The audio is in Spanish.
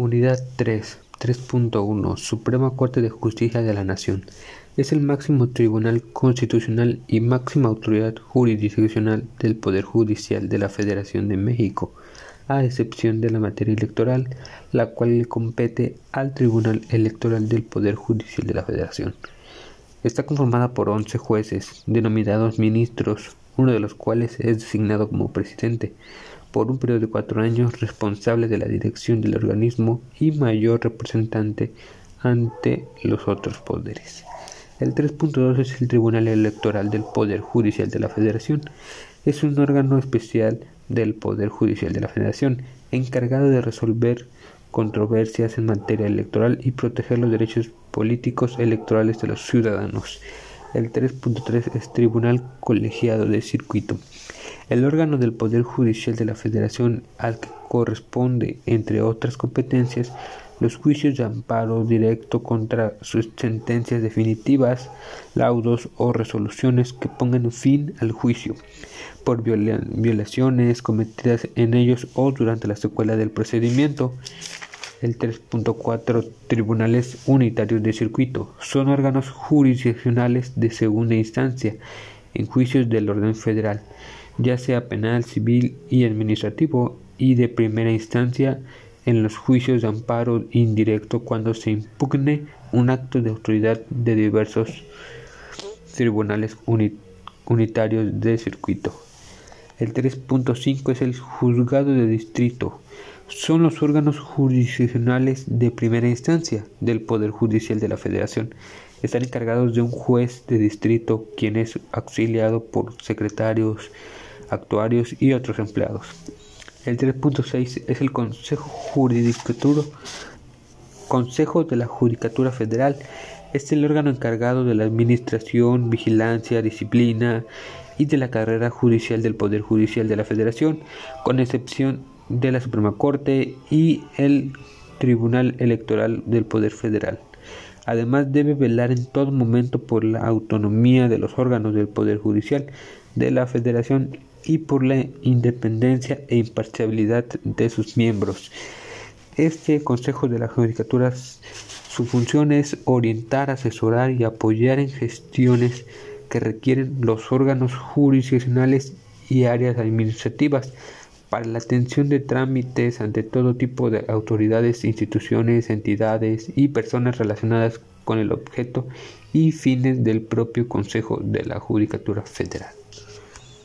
Unidad 3, 3.1 Suprema Corte de Justicia de la Nación. Es el máximo tribunal constitucional y máxima autoridad jurisdiccional del Poder Judicial de la Federación de México, a excepción de la materia electoral, la cual le compete al Tribunal Electoral del Poder Judicial de la Federación. Está conformada por 11 jueces, denominados ministros, uno de los cuales es designado como presidente por un periodo de cuatro años responsable de la dirección del organismo y mayor representante ante los otros poderes. El 3.2 es el Tribunal Electoral del Poder Judicial de la Federación. Es un órgano especial del Poder Judicial de la Federación, encargado de resolver controversias en materia electoral y proteger los derechos políticos electorales de los ciudadanos. El 3.3 es Tribunal Colegiado de Circuito el órgano del Poder Judicial de la Federación al que corresponde, entre otras competencias, los juicios de amparo directo contra sus sentencias definitivas, laudos o resoluciones que pongan fin al juicio por violaciones cometidas en ellos o durante la secuela del procedimiento. El 3.4 Tribunales Unitarios de Circuito son órganos jurisdiccionales de segunda instancia en juicios del orden federal ya sea penal, civil y administrativo, y de primera instancia en los juicios de amparo indirecto cuando se impugne un acto de autoridad de diversos tribunales unitarios de circuito. El 3.5 es el juzgado de distrito. Son los órganos jurisdiccionales de primera instancia del Poder Judicial de la Federación. Están encargados de un juez de distrito, quien es auxiliado por secretarios, actuarios y otros empleados. El 3.6 es el Consejo Consejo de la Judicatura Federal. Es el órgano encargado de la administración, vigilancia, disciplina y de la carrera judicial del Poder Judicial de la Federación, con excepción de la Suprema Corte y el Tribunal Electoral del Poder Federal. Además debe velar en todo momento por la autonomía de los órganos del Poder Judicial de la Federación y por la independencia e imparcialidad de sus miembros. Este Consejo de la Judicatura, su función es orientar, asesorar y apoyar en gestiones que requieren los órganos jurisdiccionales y áreas administrativas para la atención de trámites ante todo tipo de autoridades, instituciones, entidades y personas relacionadas con el objeto y fines del propio Consejo de la Judicatura Federal.